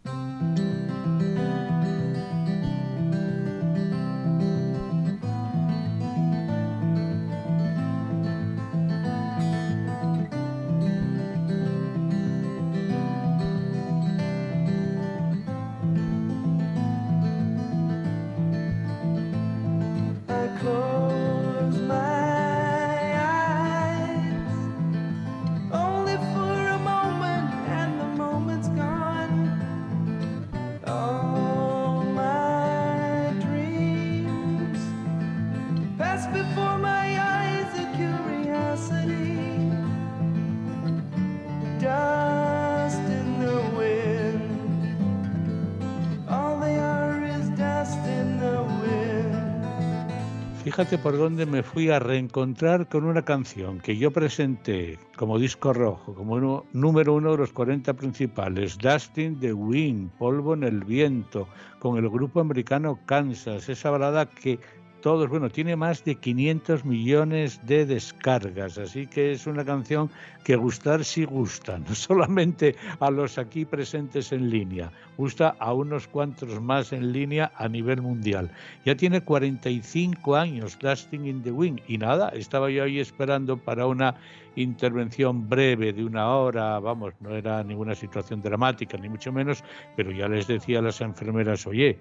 [SPEAKER 1] Fíjate por dónde me fui a reencontrar con una canción que yo presenté como disco rojo, como número uno de los 40 principales, Dustin the Wind, Polvo en el Viento, con el grupo americano Kansas, esa balada que todos, bueno, tiene más de 500 millones de descargas, así que es una canción que gustar sí gusta, no solamente a los aquí presentes en línea, gusta a unos cuantos más en línea a nivel mundial. Ya tiene 45 años, Dusting in the Wind, y nada, estaba yo ahí esperando para una intervención breve de una hora, vamos, no era ninguna situación dramática, ni mucho menos, pero ya les decía a las enfermeras, oye,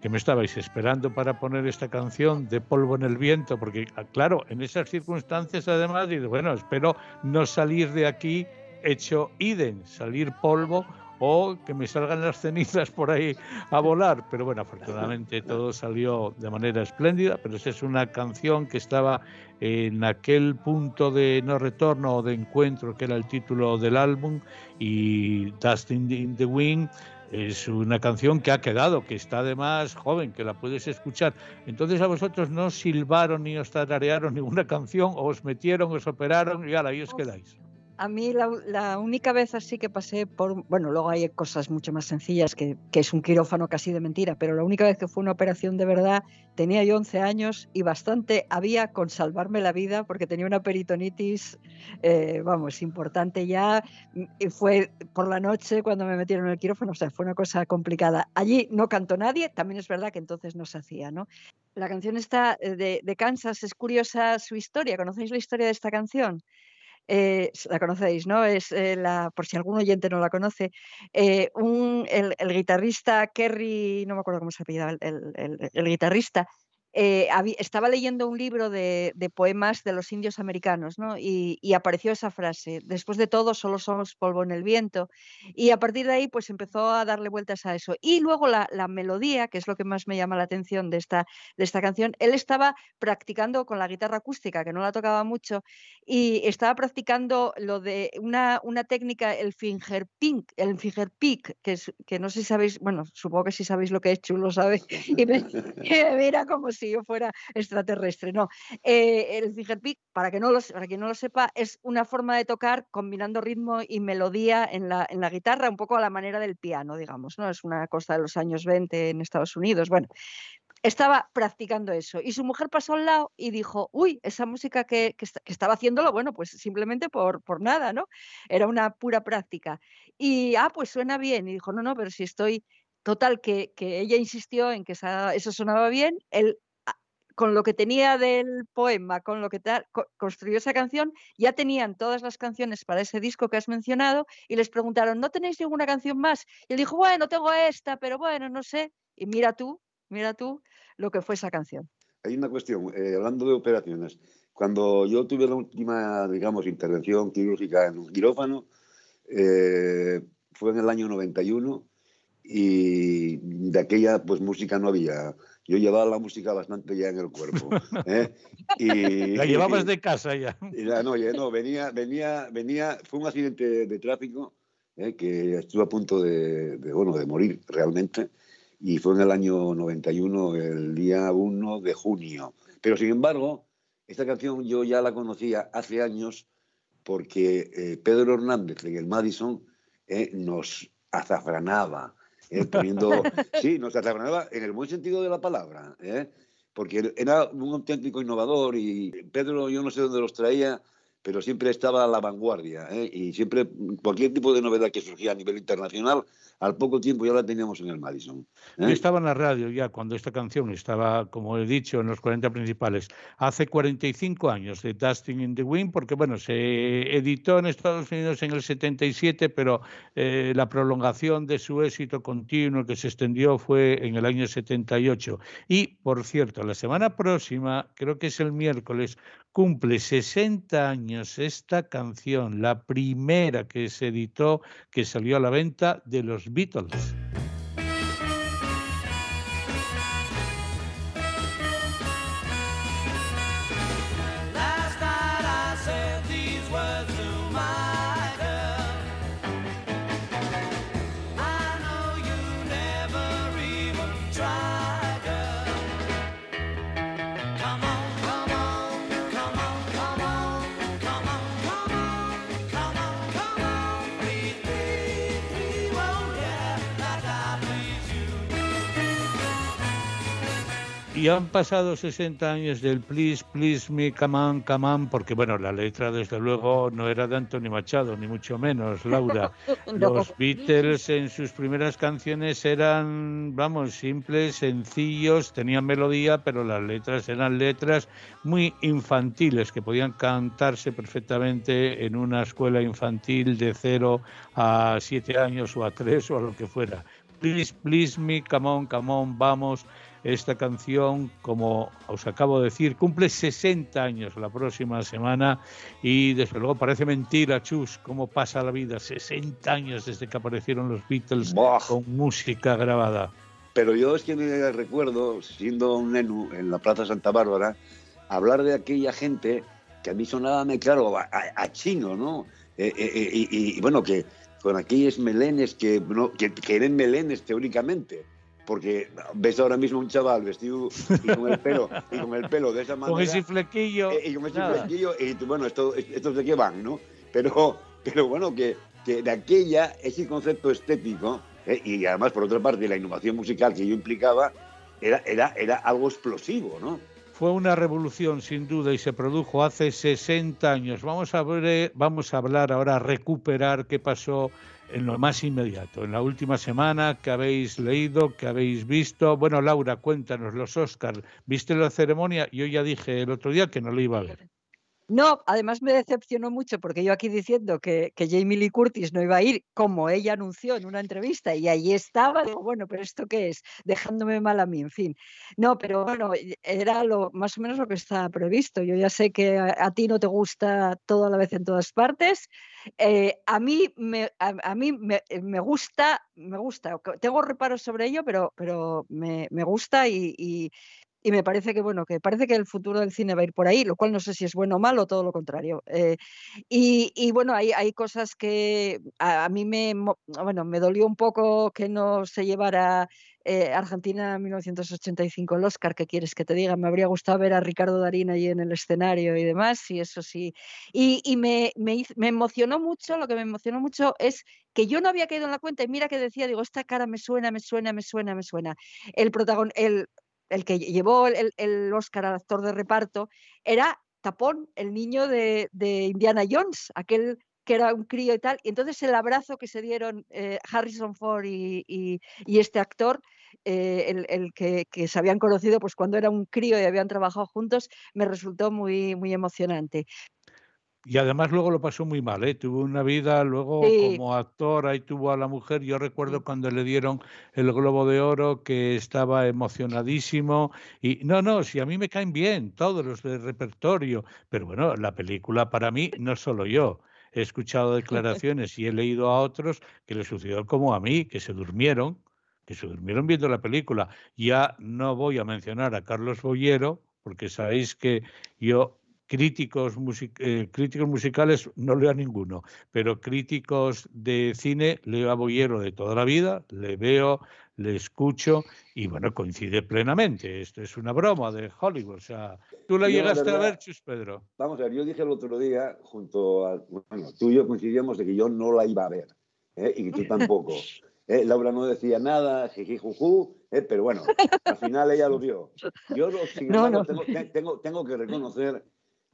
[SPEAKER 1] que me estabais esperando para poner esta canción de polvo en el viento, porque ah, claro, en esas circunstancias además, digo, bueno, espero no salir de aquí hecho idem, salir polvo o que me salgan las cenizas por ahí a volar. Pero bueno, afortunadamente todo salió de manera espléndida, pero esa es una canción que estaba en aquel punto de no retorno o de encuentro que era el título del álbum y Dustin in the Wind es una canción que ha quedado, que está además joven, que la puedes escuchar. Entonces a vosotros no silbaron ni os tararearon ninguna canción, o os metieron, os operaron y ahora ahí os quedáis.
[SPEAKER 3] A mí la, única vez así que pasé por, bueno, luego hay cosas mucho más sencillas que, es un quirófano casi de mentira, pero la única vez que fue una operación de verdad tenía yo 11 años y bastante había con salvarme la vida porque tenía una peritonitis, eh, vamos, importante ya. Y fue por la noche cuando me metieron en el quirófano, o sea, fue una cosa complicada. Allí no cantó nadie, también es verdad que entonces no se hacía, ¿no? La canción está eh, de Kansas, es curiosa su historia. ¿Conocéis la historia de esta canción? Eh, la conocéis, ¿no? Es eh, la, por si algún oyente no la conoce, eh, un, el, guitarrista Kerry, no me acuerdo cómo se apellidaba, el guitarrista, eh, estaba leyendo un libro de, poemas de los indios americanos, ¿no? Y, apareció esa frase, después de todo solo somos polvo en el viento. Y a partir de ahí, pues empezó a darle vueltas a eso. Y luego la, melodía, que es lo que más me llama la atención de esta, de esta canción, él estaba practicando con la guitarra acústica, que no la tocaba mucho, y estaba practicando lo de una, una técnica, el finger pink, el finger pick, que, es, que no sé si sabéis, bueno, supongo que si sabéis lo que es, chulo sabe, y me, mira como si yo fuera extraterrestre. No, eh, el fingerpick, para, no para quien no lo sepa, es una forma de tocar combinando ritmo y melodía en la, en la guitarra, un poco a la manera del piano, digamos. ¿no? Es una cosa de los años 20 en Estados Unidos. Bueno, estaba practicando eso. Y su mujer pasó al lado y dijo, uy, esa música que, que, estaba haciéndolo, bueno, pues simplemente por, por nada, ¿no? Era una pura práctica. Y, ah, pues suena bien. Y dijo, no, no, pero si estoy... Total, que, que ella insistió en que eso sonaba bien, él con lo que tenía del poema, con lo que construyó esa canción, ya tenían todas las canciones para ese disco que has mencionado y les preguntaron, ¿no tenéis ninguna canción más? Y él dijo, bueno, tengo esta, pero bueno, no sé. Y mira tú, mira tú lo que fue esa canción.
[SPEAKER 2] Hay una cuestión, eh, hablando de operaciones. Cuando yo tuve la última, digamos, intervención quirúrgica en un quirófano, eh, fue en el año 91 y de aquella pues música no había yo llevaba la música bastante ya en el cuerpo. ¿eh?
[SPEAKER 1] Y, la llevabas de casa ya.
[SPEAKER 2] no, no, venía, venía, venía, fue un accidente de tráfico ¿eh? que estuve a punto de, bueno, de morir realmente y fue en el año 91, el día 1 de junio. Pero sin embargo, esta canción yo ya la conocía hace años porque eh, Pedro Hernández en el Madison nos azafranaba ¿eh? sí, nos en el buen sentido de la palabra, ¿eh? porque era un auténtico innovador y Pedro, yo no sé dónde los traía, pero siempre estaba a la vanguardia ¿eh? y siempre cualquier tipo de novedad que surgía a nivel internacional al poco tiempo ya la teníamos en el Madison.
[SPEAKER 1] ¿eh? estaba en la radio ya cuando esta canción estaba, como he dicho, en los 40 principales. Hace 45 años de Dusting in the Wind, porque bueno, se editó en Estados Unidos en el 77, pero eh, la prolongación de su éxito continuo que se extendió fue en el año 78. Y, por cierto, la semana próxima, creo que es el miércoles, cumple 60 años esta canción, la primera que se editó, que salió a la venta de los Beatles. Y han pasado 60 años del Please, Please Me, Come On, Come On, porque bueno, la letra desde luego no era de Anthony Machado, ni mucho menos, Laura. Los Beatles en sus primeras canciones eran, vamos, simples, sencillos, tenían melodía, pero las letras eran letras muy infantiles, que podían cantarse perfectamente en una escuela infantil de 0 a 7 años o a 3 o a lo que fuera. Please, please me, come on, come on, vamos esta canción, como os acabo de decir, cumple 60 años la próxima semana y desde luego parece mentira, Chus, cómo pasa la vida. 60 años desde que aparecieron los Beatles con música grabada.
[SPEAKER 2] Pero yo es que me recuerdo, siendo un nenu en la Plaza Santa Bárbara, hablar de aquella gente que a mí sonaba, claro, a, chino, ¿no? Eh, eh, eh, y, bueno, que con aquellos melenes que, que, que eran melenes teóricamente porque ves ahora mismo un chaval vestido y con el pelo, y con el pelo de esa manera.
[SPEAKER 1] Con ese flequillo.
[SPEAKER 2] Eh, y con ese flequillo, y bueno, esto, estos de qué van, ¿no? Pero, pero bueno, que, que de aquella, ese concepto estético, eh, y además, por otra parte, la innovación musical que yo implicaba, era, era, era algo explosivo, ¿no?
[SPEAKER 1] Fue una revolución sin duda y se produjo hace 60 años. Vamos a ver, vamos a hablar ahora, a recuperar qué pasó en lo más inmediato, en la última semana que habéis leído, que habéis visto. Bueno, Laura, cuéntanos los Oscars. ¿Viste la ceremonia? Yo ya dije el otro día que no lo iba a ver.
[SPEAKER 3] No, además me decepcionó mucho porque yo aquí diciendo que, que, Jamie Lee Curtis no iba a ir, como ella anunció en una entrevista, y ahí estaba, digo, bueno, pero ¿esto qué es? Dejándome mal a mí, en fin. No, pero bueno, era lo, más o menos lo que estaba previsto. Yo ya sé que a, ti no te gusta todo a la vez en todas partes. Eh, a mí, me, a, mí me, me, gusta, me gusta, tengo reparos sobre ello, pero, pero me, me gusta y me parece que bueno que parece que el futuro del cine va a ir por ahí lo cual no sé si es bueno o malo todo lo contrario eh, y, bueno hay, hay cosas que a, mí me bueno me dolió un poco que no se llevara eh, Argentina 1985 el Oscar qué quieres que te diga me habría gustado ver a Ricardo Darín allí en el escenario y demás y eso sí y, y me, me, me emocionó mucho lo que me emocionó mucho es que yo no había caído en la cuenta y mira que decía, digo, esta cara me suena, me suena, me suena, me suena. El, protagon el el que llevó el, el Oscar al actor de reparto, era Tapón, el niño de, Indiana Jones, aquel que era un crío y tal. Y entonces el abrazo que se dieron eh, Harrison Ford y, este actor, eh, el, que, que, se habían conocido pues cuando era un crío y habían trabajado juntos, me resultó muy, muy emocionante.
[SPEAKER 1] Y además luego lo pasó muy mal, ¿eh? tuvo una vida luego como actor, ahí tuvo a la mujer, yo recuerdo cuando le dieron el Globo de Oro que estaba emocionadísimo y no, no, si a mí me caen bien todos los del repertorio, pero bueno, la película para mí, no solo yo, he escuchado declaraciones y he leído a otros que le sucedió como a mí, que se durmieron, que se durmieron viendo la película. Ya no voy a mencionar a Carlos Boyero, porque sabéis que yo críticos, eh, críticos musicales no leo a ninguno, pero críticos de cine leo a Boyero de toda la vida, le veo, le escucho y bueno, coincide plenamente. Esto es una broma de Hollywood. O sea, ¿tú la llegaste a ver, Chus Pedro?
[SPEAKER 2] Vamos a ver, yo dije el otro día, junto a. Bueno, tú y yo coincidíamos de que yo no la iba a ver ¿eh? y que tú tampoco. ¿eh? Laura no decía nada, jiji, juju, pero bueno, al final ella lo vio. Yo, Tengo, tengo que reconocer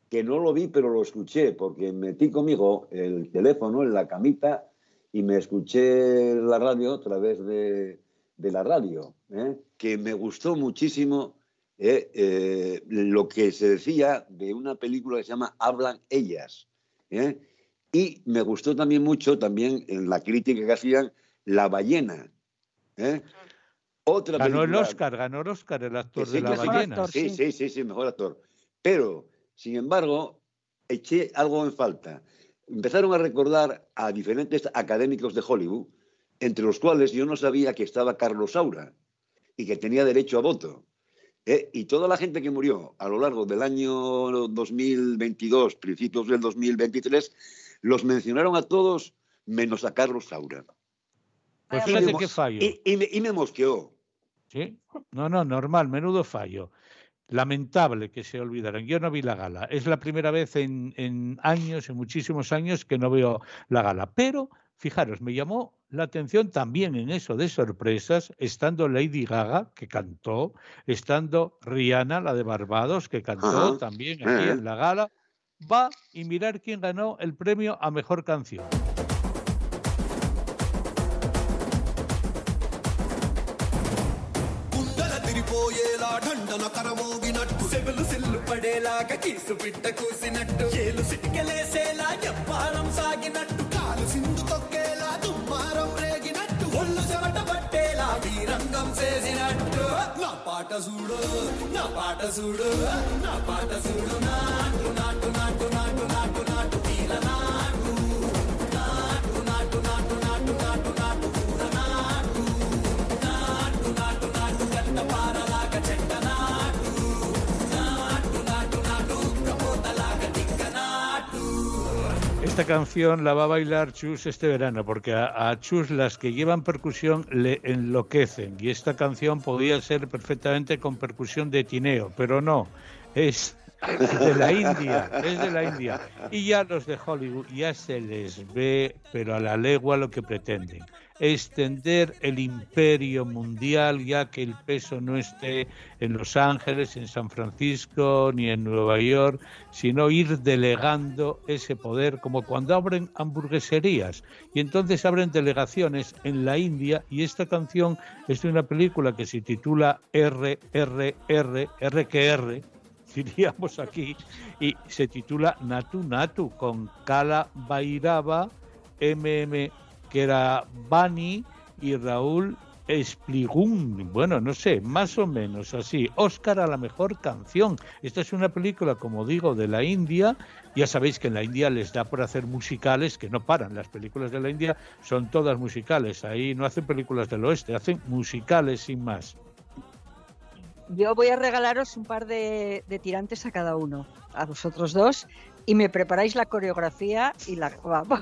[SPEAKER 2] que no lo vi, pero lo escuché, porque metí conmigo el teléfono en la camita y me escuché la radio a través de, la radio, ¿eh? que me gustó muchísimo ¿eh? Eh, lo que se decía de una película que se llama Hablan ellas. Y me gustó también mucho, también en la crítica que hacían, La ballena.
[SPEAKER 1] Otra ganó el Oscar, ganó el Oscar el actor de La ballena.
[SPEAKER 2] sí, sí, sí, sí, mejor actor. Pero sin embargo, eché algo en falta. Empezaron a recordar a diferentes académicos de Hollywood, entre los cuales yo no sabía que estaba Carlos Saura y que tenía derecho a voto. ¿eh? Y toda la gente que murió a lo largo del año 2022, principios del 2023, los mencionaron a todos menos a Carlos Saura.
[SPEAKER 1] Pues fíjate qué fallo.
[SPEAKER 2] Y, me, y me mosqueó.
[SPEAKER 1] Sí, no, no, normal, menudo fallo lamentable que se olvidaran. Yo no vi la gala. Es la primera vez en, años, en muchísimos años, que no veo la gala. Pero, fijaros, me llamó la atención también en eso de sorpresas, estando Lady Gaga, que cantó, estando Rihanna, la de Barbados, que cantó también aquí en la gala, va y mirar quién ganó el premio a mejor canción.
[SPEAKER 5] సెవులు సిల్లు పడేలాగా కీసు పిట్ట కూసినట్టు. ఏలు సిటికెలేసేలా ఎప్పారం సాగినట్టు. కాలు సింధు తొక్కేలా దుమ్మారం రేగినట్టు. ఒళ్ళు చెమట పట్టేలా వీరంగం చేసినట్టు. నా పాట చూడు నా పాట చూడు నా పాట చూడు. నాటు నాటు నాటు నాటు నాటు
[SPEAKER 1] Esta canción la va a bailar Chus este verano, porque a, Chus las que llevan percusión le enloquecen. Y esta canción podía ser perfectamente con percusión de tineo, pero no, es de la India, es de la India. Y ya los de Hollywood ya se les ve, pero a la legua lo que pretenden. Extender el imperio mundial, ya que el peso no esté en Los Ángeles, en San Francisco, ni en Nueva York, sino ir delegando ese poder, como cuando abren hamburgueserías. Y entonces abren delegaciones en la India, y esta canción es de una película que se titula RRR, R que R, diríamos aquí, y se titula Natu Natu, con Kala Bairaba, MM, que era Bani, y Raúl Espligún. Bueno, no sé, más o menos así. Oscar a la mejor canción. Esta es una película, como digo, de la India. Ya sabéis que en la India les da por hacer musicales que no paran. Las películas de la India son todas musicales. Ahí no hacen películas del oeste, hacen musicales sin más.
[SPEAKER 3] Yo voy a regalaros un par de, de tirantes a cada uno, a vosotros dos, y me preparáis la coreografía y la vamos.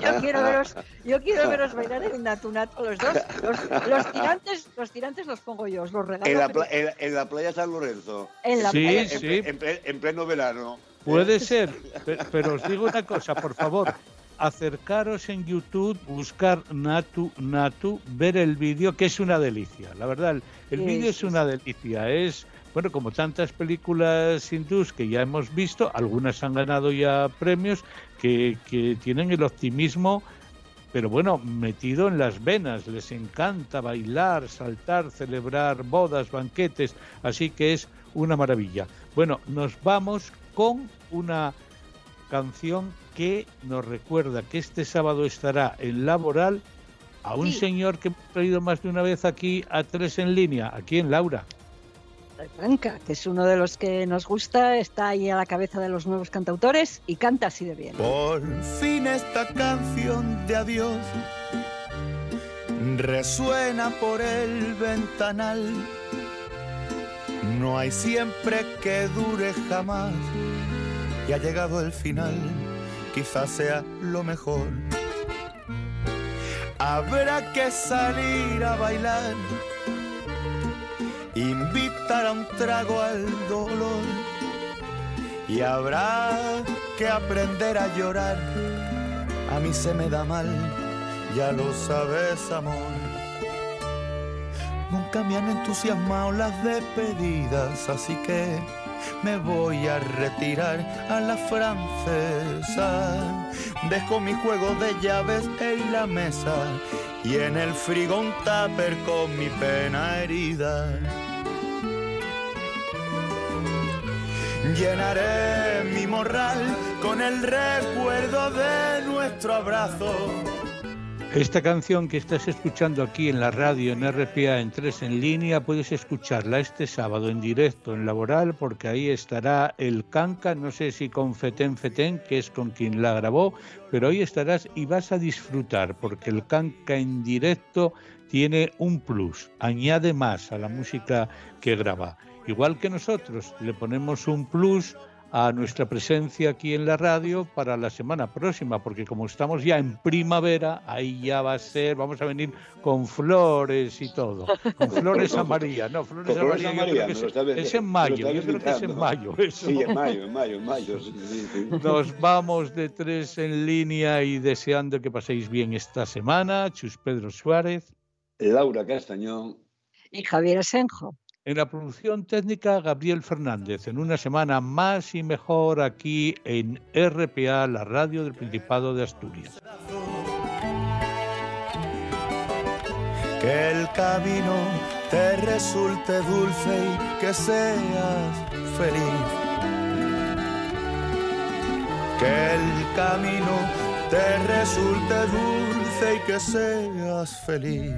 [SPEAKER 3] Yo quiero veros, yo quiero veros bailar en Natunato los dos. Los, los tirantes, los tirantes los pongo yo, os los regalo.
[SPEAKER 2] En la, pla- en en la playa San Lorenzo.
[SPEAKER 3] En la
[SPEAKER 1] Sí,
[SPEAKER 3] playa-
[SPEAKER 1] sí.
[SPEAKER 2] en en pleno verano.
[SPEAKER 1] Puede ser, pe- pero os digo una cosa, por favor, acercaros en YouTube, buscar Natu Natu, ver el vídeo, que es una delicia. La verdad, el, el
[SPEAKER 3] Sí,
[SPEAKER 1] vídeo es
[SPEAKER 3] sí,
[SPEAKER 1] una delicia. Es, bueno, como tantas películas hindús que ya hemos visto, algunas han ganado ya premios, que, que tienen el optimismo pero bueno, metido en las venas, les encanta bailar, saltar, celebrar bodas, banquetes, así que es una maravilla. Bueno, nos vamos con una canción que nos recuerda que este sábado estará en Laboral a un
[SPEAKER 3] Sí.
[SPEAKER 1] señor que hemos traído más de una vez aquí a tres en línea, aquí en Laura.
[SPEAKER 3] Franca, que es uno de los que nos gusta, está ahí a la cabeza de los nuevos cantautores y canta así de bien.
[SPEAKER 10] Por fin esta canción de adiós resuena por el ventanal. No hay siempre que dure jamás y ha llegado el final, quizás sea lo mejor. Habrá que salir a bailar, invitar a un trago al dolor y habrá que aprender a llorar. A mí se me da mal, ya lo sabes, amor. Nunca me han entusiasmado las despedidas, así que me voy a retirar a la francesa. Dejo mi juego de llaves en la mesa y en el frigo un tupper con mi pena herida. Llenaré mi morral con el recuerdo de nuestro abrazo.
[SPEAKER 1] Esta canción que estás escuchando aquí en la radio en RPA en 3 en línea, puedes escucharla este sábado en directo en Laboral, porque ahí estará el Canca, no sé si con Feten Feten, que es con quien la grabó, pero ahí estarás y vas a disfrutar, porque el Canca en directo tiene un plus, añade más a la música que graba. Igual que nosotros le ponemos un plus a nuestra presencia aquí en la radio para la semana próxima, porque como estamos ya en primavera, ahí ya va a ser, vamos a venir con flores y todo, con flores amarillas, no, flores amarillas,
[SPEAKER 2] lo
[SPEAKER 1] es, es en mayo, yo creo que es en mayo. Eso.
[SPEAKER 2] Sí, en mayo, en mayo, en mayo. sí, sí, sí.
[SPEAKER 1] Nos vamos de tres en línea y deseando que paséis bien esta semana. Chus Pedro Suárez.
[SPEAKER 2] Laura Castañón.
[SPEAKER 3] Y Javier Asenjo.
[SPEAKER 1] En la producción técnica, Gabriel Fernández. En una semana más y mejor aquí en RPA, la radio del Principado de Asturias.
[SPEAKER 10] Que el camino te resulte dulce y que seas feliz. Que el camino te resulte dulce y que seas feliz.